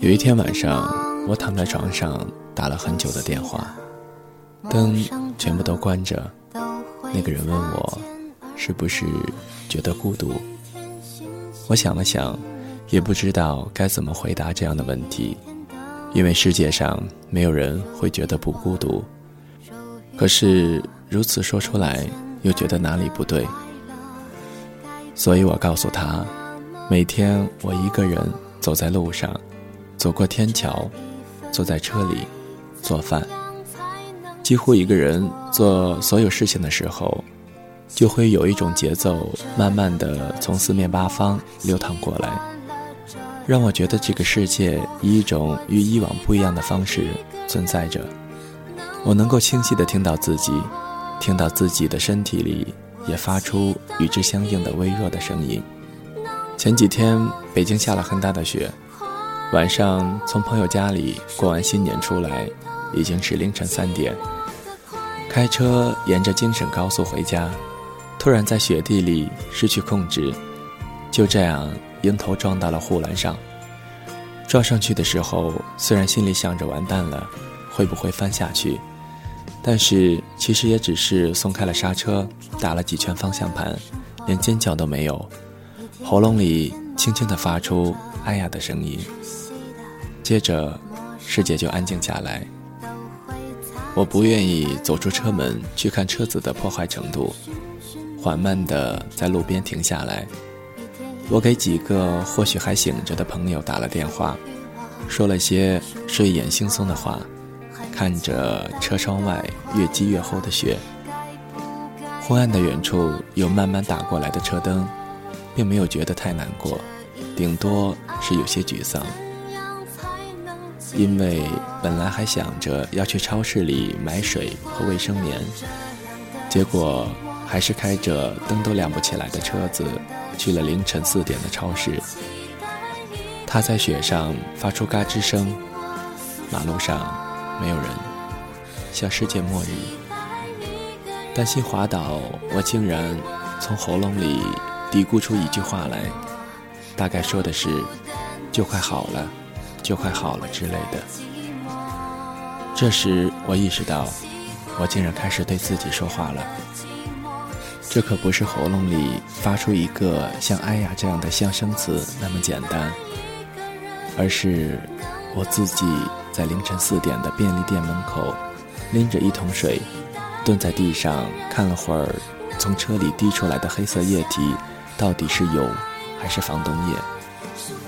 有一天晚上，我躺在床上打了很久的电话，灯全部都关着。那个人问我，是不是觉得孤独？我想了想，也不知道该怎么回答这样的问题，因为世界上没有人会觉得不孤独。可是如此说出来，又觉得哪里不对。所以我告诉他，每天我一个人走在路上，走过天桥，坐在车里，做饭。几乎一个人做所有事情的时候，就会有一种节奏，慢慢的从四面八方流淌过来，让我觉得这个世界以一种与以往不一样的方式存在着。我能够清晰的听到自己，听到自己的身体里也发出与之相应的微弱的声音。前几天北京下了很大的雪，晚上从朋友家里过完新年出来，已经是凌晨三点。开车沿着京沈高速回家，突然在雪地里失去控制，就这样迎头撞到了护栏上。撞上去的时候，虽然心里想着完蛋了，会不会翻下去，但是其实也只是松开了刹车，打了几圈方向盘，连尖叫都没有，喉咙里轻轻地发出“哎呀”的声音，接着世界就安静下来。我不愿意走出车门去看车子的破坏程度，缓慢地在路边停下来。我给几个或许还醒着的朋友打了电话，说了些睡眼惺忪的话，看着车窗外越积越厚的雪，昏暗的远处有慢慢打过来的车灯，并没有觉得太难过，顶多是有些沮丧。因为本来还想着要去超市里买水和卫生棉，结果还是开着灯都亮不起来的车子去了凌晨四点的超市。踏在雪上发出嘎吱声，马路上没有人，像世界末日。担心滑倒，我竟然从喉咙里嘀咕出一句话来，大概说的是：“就快好了。”就快好了之类的。这时我意识到，我竟然开始对自己说话了。这可不是喉咙里发出一个像“哎呀”这样的象声词那么简单，而是我自己在凌晨四点的便利店门口，拎着一桶水，蹲在地上看了会儿，从车里滴出来的黑色液体，到底是油还是防冻液？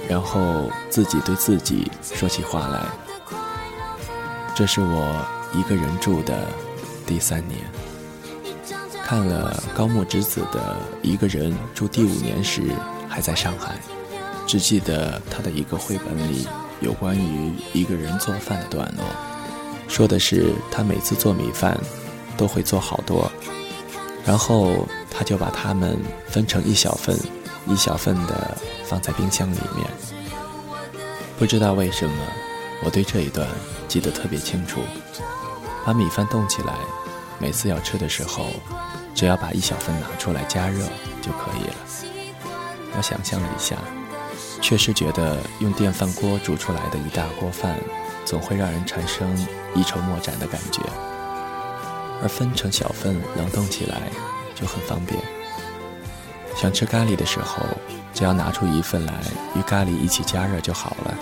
然后自己对自己说起话来。这是我一个人住的第三年。看了高木直子的《一个人住第五年》时，还在上海，只记得他的一个绘本里有关于一个人做饭的段落，说的是他每次做米饭都会做好多，然后他就把它们分成一小份一小份的。放在冰箱里面，不知道为什么，我对这一段记得特别清楚。把米饭冻起来，每次要吃的时候，只要把一小份拿出来加热就可以了。我想象了一下，确实觉得用电饭锅煮出来的一大锅饭，总会让人产生一筹莫展的感觉，而分成小份冷冻起来就很方便。想吃咖喱的时候。只要拿出一份来与咖喱一起加热就好了。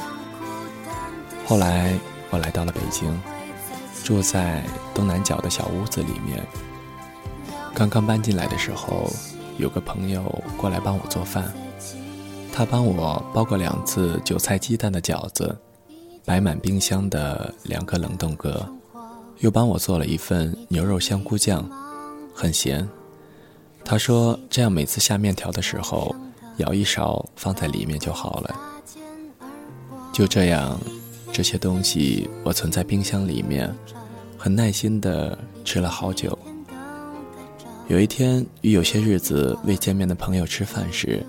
后来我来到了北京，住在东南角的小屋子里面。刚刚搬进来的时候，有个朋友过来帮我做饭，他帮我包过两次韭菜鸡蛋的饺子，摆满冰箱的两个冷冻格，又帮我做了一份牛肉香菇酱，很咸。他说这样每次下面条的时候。舀一勺放在里面就好了。就这样，这些东西我存在冰箱里面，很耐心的吃了好久。有一天与有些日子未见面的朋友吃饭时，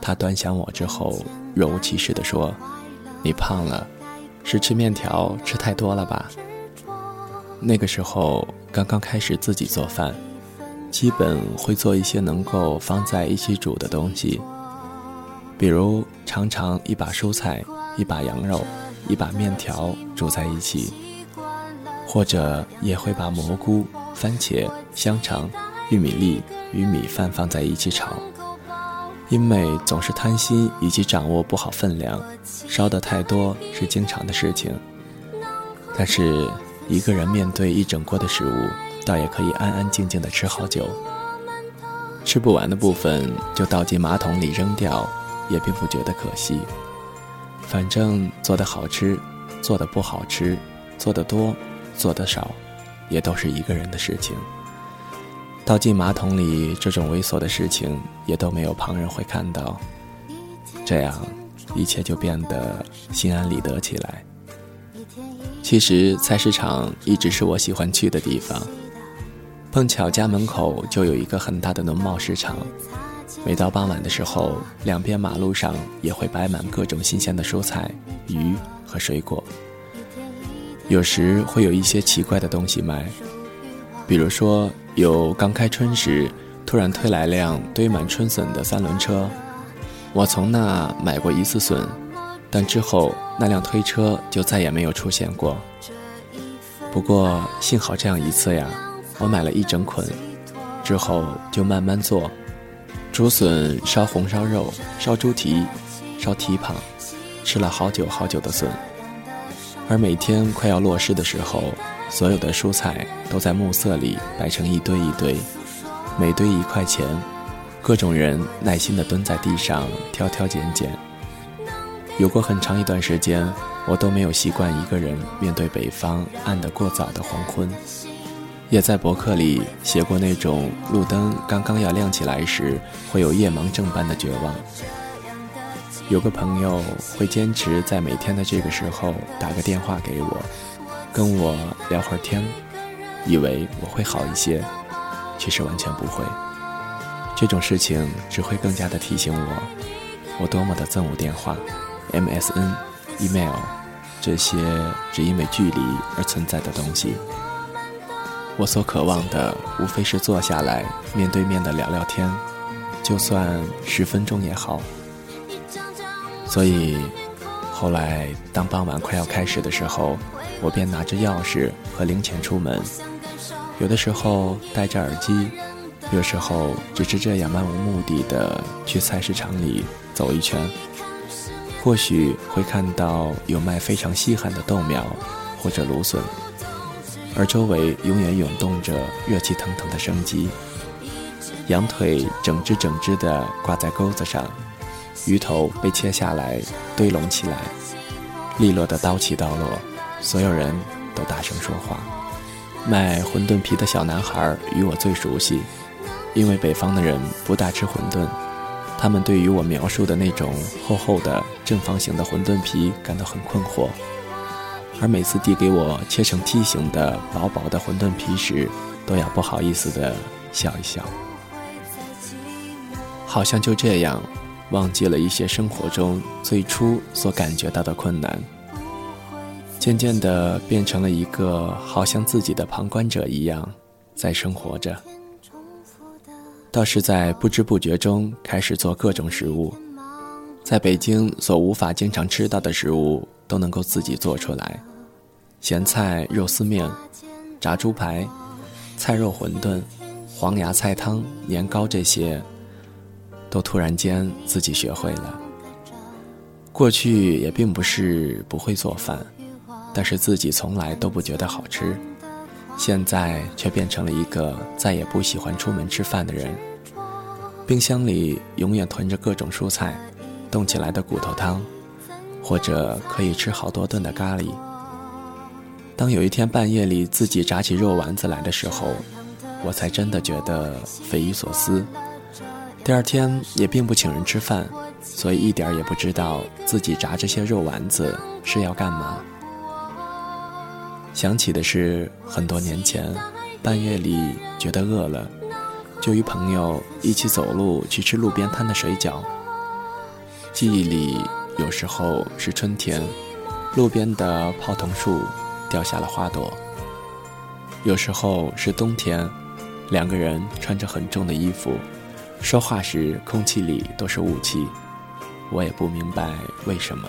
他端详我之后，若无其事地说：“你胖了，是吃面条吃太多了吧？”那个时候刚刚开始自己做饭，基本会做一些能够放在一起煮的东西。比如尝尝一把蔬菜，一把羊肉，一把面条煮在一起，或者也会把蘑菇、番茄、香肠、玉米粒与米饭放在一起炒。因为总是贪心以及掌握不好分量，烧得太多是经常的事情。但是一个人面对一整锅的食物，倒也可以安安静静的吃好久。吃不完的部分就倒进马桶里扔掉，也并不觉得可惜。反正做的好吃，做的不好吃，做的多，做的少，也都是一个人的事情。倒进马桶里这种猥琐的事情，也都没有旁人会看到，这样一切就变得心安理得起来。其实菜市场一直是我喜欢去的地方，碰巧家门口就有一个很大的农贸市场，每到傍晚的时候，两边马路上也会摆满各种新鲜的蔬菜、鱼和水果，有时会有一些奇怪的东西卖，比如说。有刚开春时，突然推来辆堆满春笋的三轮车，我从那买过一次笋，但之后那辆推车就再也没有出现过。不过幸好这样一次呀，我买了一整捆，之后就慢慢做，竹笋烧红烧肉，烧猪蹄，烧蹄膀，吃了好久好久的笋。而每天快要落市的时候。所有的蔬菜都在暮色里摆成一堆一堆，每堆一块钱。各种人耐心地蹲在地上挑挑拣拣。有过很长一段时间，我都没有习惯一个人面对北方暗得过早的黄昏。也在博客里写过那种路灯刚刚要亮起来时会有夜盲症般的绝望。有个朋友会坚持在每天的这个时候打个电话给我。跟我聊会儿天，以为我会好一些，其实完全不会。这种事情只会更加的提醒我，我多么的憎恶电话、MSN、email 这些只因为距离而存在的东西。我所渴望的无非是坐下来面对面的聊聊天，就算十分钟也好。所以，后来当傍晚快要开始的时候。我便拿着钥匙和零钱出门，有的时候戴着耳机，有时候只是这样漫无目的的去菜市场里走一圈。或许会看到有卖非常稀罕的豆苗或者芦笋，而周围永远涌动着热气腾腾的生机。羊腿整只整只的挂在钩子上，鱼头被切下来堆拢起来，利落的刀起刀落。所有人都大声说话。卖馄饨皮的小男孩与我最熟悉，因为北方的人不大吃馄饨，他们对于我描述的那种厚厚的正方形的馄饨皮感到很困惑，而每次递给我切成梯形的薄薄的馄饨皮时，都要不好意思地笑一笑，好像就这样忘记了一些生活中最初所感觉到的困难。渐渐地变成了一个好像自己的旁观者一样，在生活着。倒是在不知不觉中开始做各种食物，在北京所无法经常吃到的食物都能够自己做出来，咸菜肉丝面、炸猪排、菜肉馄饨、黄芽菜汤、年糕这些，都突然间自己学会了。过去也并不是不会做饭。但是自己从来都不觉得好吃，现在却变成了一个再也不喜欢出门吃饭的人。冰箱里永远囤着各种蔬菜，冻起来的骨头汤，或者可以吃好多顿的咖喱。当有一天半夜里自己炸起肉丸子来的时候，我才真的觉得匪夷所思。第二天也并不请人吃饭，所以一点也不知道自己炸这些肉丸子是要干嘛。想起的是很多年前，半夜里觉得饿了，就与朋友一起走路去吃路边摊的水饺。记忆里有时候是春天，路边的泡桐树掉下了花朵；有时候是冬天，两个人穿着很重的衣服，说话时空气里都是雾气，我也不明白为什么。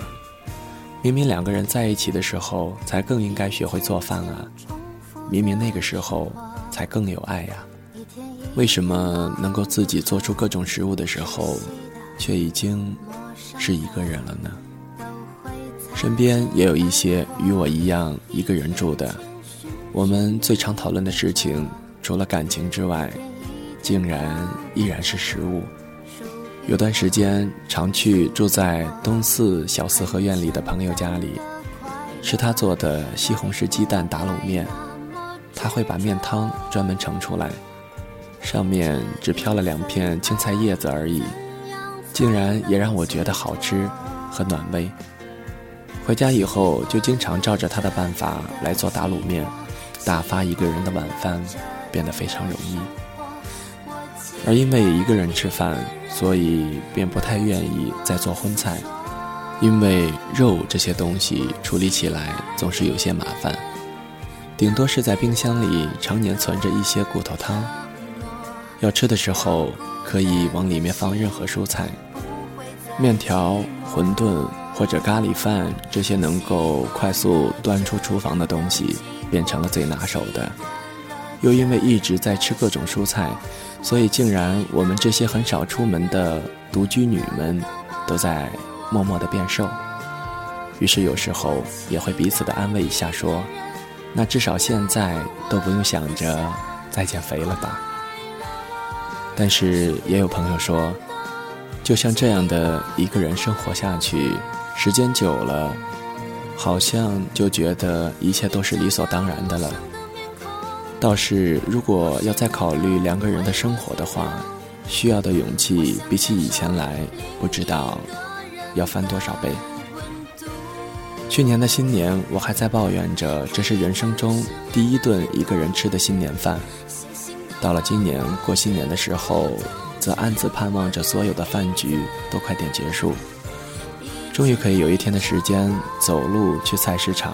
明明两个人在一起的时候才更应该学会做饭啊，明明那个时候才更有爱呀，为什么能够自己做出各种食物的时候，却已经是一个人了呢？身边也有一些与我一样一个人住的，我们最常讨论的事情，除了感情之外，竟然依然是食物。有段时间常去住在东四小四合院里的朋友家里，吃他做的西红柿鸡蛋打卤面。他会把面汤专门盛出来，上面只飘了两片青菜叶子而已，竟然也让我觉得好吃和暖胃。回家以后就经常照着他的办法来做打卤面，打发一个人的晚饭变得非常容易。而因为一个人吃饭，所以便不太愿意再做荤菜，因为肉这些东西处理起来总是有些麻烦，顶多是在冰箱里常年存着一些骨头汤。要吃的时候可以往里面放任何蔬菜，面条、馄饨或者咖喱饭这些能够快速端出厨房的东西，变成了最拿手的。又因为一直在吃各种蔬菜。所以，竟然我们这些很少出门的独居女们，都在默默的变瘦。于是，有时候也会彼此的安慰一下，说：“那至少现在都不用想着再减肥了吧？”但是，也有朋友说，就像这样的一个人生活下去，时间久了，好像就觉得一切都是理所当然的了。倒是，如果要再考虑两个人的生活的话，需要的勇气比起以前来，不知道要翻多少倍。去年的新年，我还在抱怨着这是人生中第一顿一个人吃的新年饭。到了今年过新年的时候，则暗自盼望着所有的饭局都快点结束，终于可以有一天的时间走路去菜市场，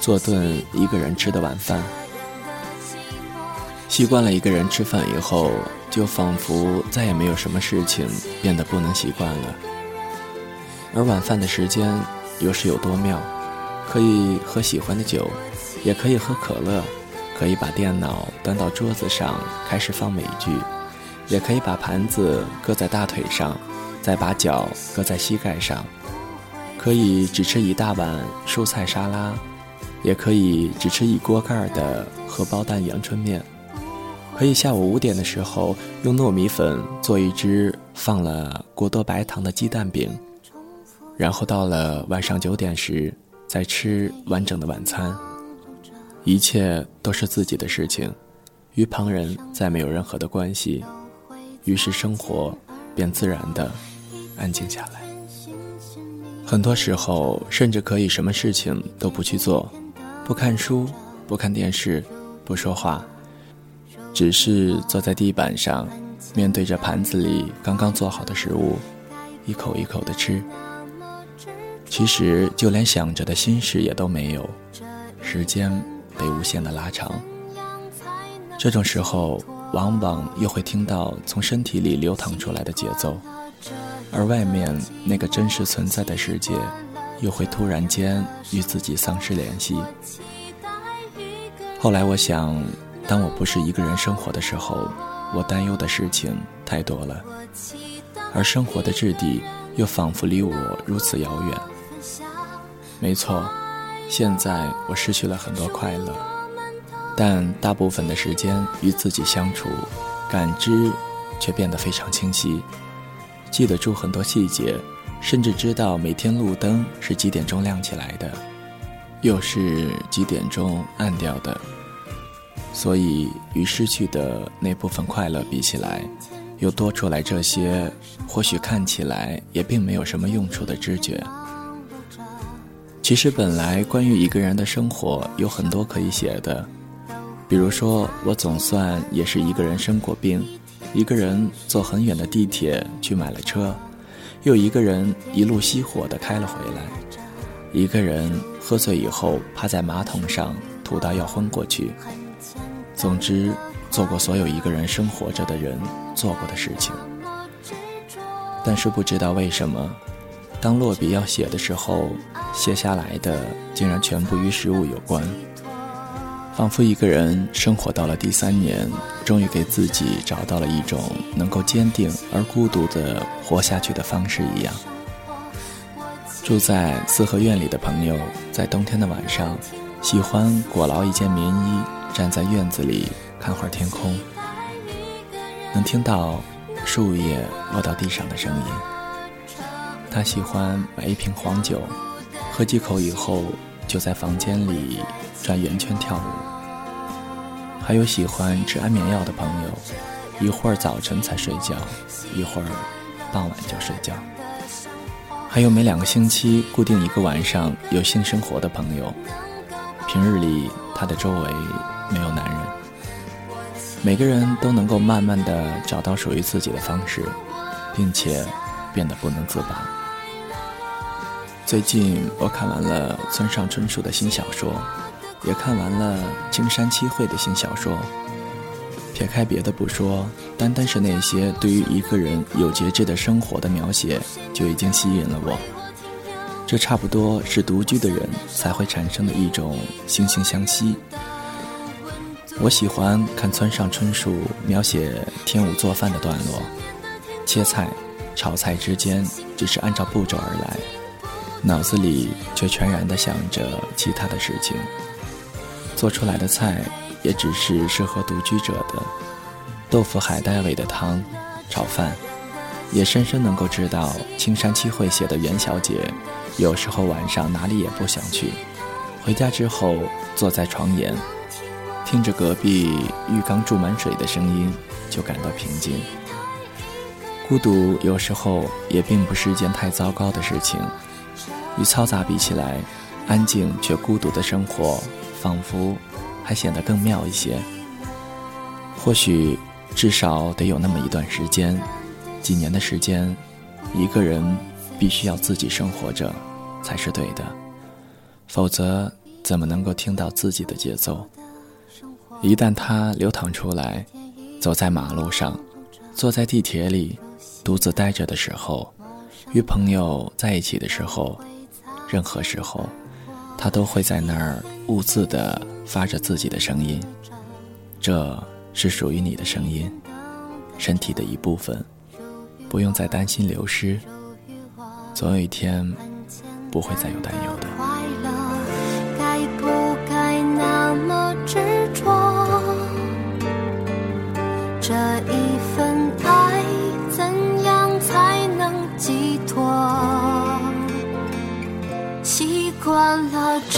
做顿一个人吃的晚饭。习惯了一个人吃饭以后，就仿佛再也没有什么事情变得不能习惯了。而晚饭的时间又是有多妙，可以喝喜欢的酒，也可以喝可乐，可以把电脑端到桌子上开始放美剧，也可以把盘子搁在大腿上，再把脚搁在膝盖上，可以只吃一大碗蔬菜沙拉，也可以只吃一锅盖的荷包蛋阳春面。可以下午五点的时候用糯米粉做一只放了过多白糖的鸡蛋饼，然后到了晚上九点时再吃完整的晚餐。一切都是自己的事情，与旁人再没有任何的关系，于是生活便自然的安静下来。很多时候甚至可以什么事情都不去做，不看书，不看电视，不说话。只是坐在地板上，面对着盘子里刚刚做好的食物，一口一口的吃。其实就连想着的心事也都没有，时间被无限的拉长。这种时候，往往又会听到从身体里流淌出来的节奏，而外面那个真实存在的世界，又会突然间与自己丧失联系。后来我想。当我不是一个人生活的时候，我担忧的事情太多了，而生活的质地又仿佛离我如此遥远。没错，现在我失去了很多快乐，但大部分的时间与自己相处，感知却变得非常清晰，记得住很多细节，甚至知道每天路灯是几点钟亮起来的，又是几点钟暗掉的。所以，与失去的那部分快乐比起来，又多出来这些或许看起来也并没有什么用处的知觉。其实，本来关于一个人的生活有很多可以写的，比如说，我总算也是一个人生过病，一个人坐很远的地铁去买了车，又一个人一路熄火的开了回来，一个人喝醉以后趴在马桶上吐到要昏过去。总之，做过所有一个人生活着的人做过的事情。但是不知道为什么，当落笔要写的时候，写下来的竟然全部与食物有关，仿佛一个人生活到了第三年，终于给自己找到了一种能够坚定而孤独的活下去的方式一样。住在四合院里的朋友，在冬天的晚上，喜欢裹牢一件棉衣，站在院子里看会儿天空，能听到树叶落到地上的声音。他喜欢买一瓶黄酒，喝几口以后，就在房间里转圆圈跳舞。还有喜欢吃安眠药的朋友，一会儿早晨才睡觉，一会儿傍晚就睡觉。还有每两个星期固定一个晚上有性生活的朋友，平日里他的周围没有男人。每个人都能够慢慢的找到属于自己的方式，并且变得不能自拔。最近我看完了村上春树的新小说，也看完了青山七惠的新小说。撇开别的不说，单单是那些对于一个人有节制的生活的描写，就已经吸引了我。这差不多是独居的人才会产生的一种惺惺相惜。我喜欢看村上春树描写天舞做饭的段落，切菜、炒菜之间只是按照步骤而来，脑子里却全然的想着其他的事情，做出来的菜。也只是适合独居者的豆腐海带味的汤、炒饭，也深深能够知道青山七惠写的袁小姐，有时候晚上哪里也不想去，回家之后坐在床沿，听着隔壁浴缸注满水的声音，就感到平静。孤独有时候也并不是一件太糟糕的事情，与嘈杂比起来，安静却孤独的生活，仿佛。还显得更妙一些。或许至少得有那么一段时间，几年的时间，一个人必须要自己生活着，才是对的。否则，怎么能够听到自己的节奏？一旦它流淌出来，走在马路上，坐在地铁里，独自待着的时候，与朋友在一起的时候，任何时候。他都会在那儿兀自的发着自己的声音，这是属于你的声音，身体的一部分，不用再担心流失，总有一天不会再有担忧的。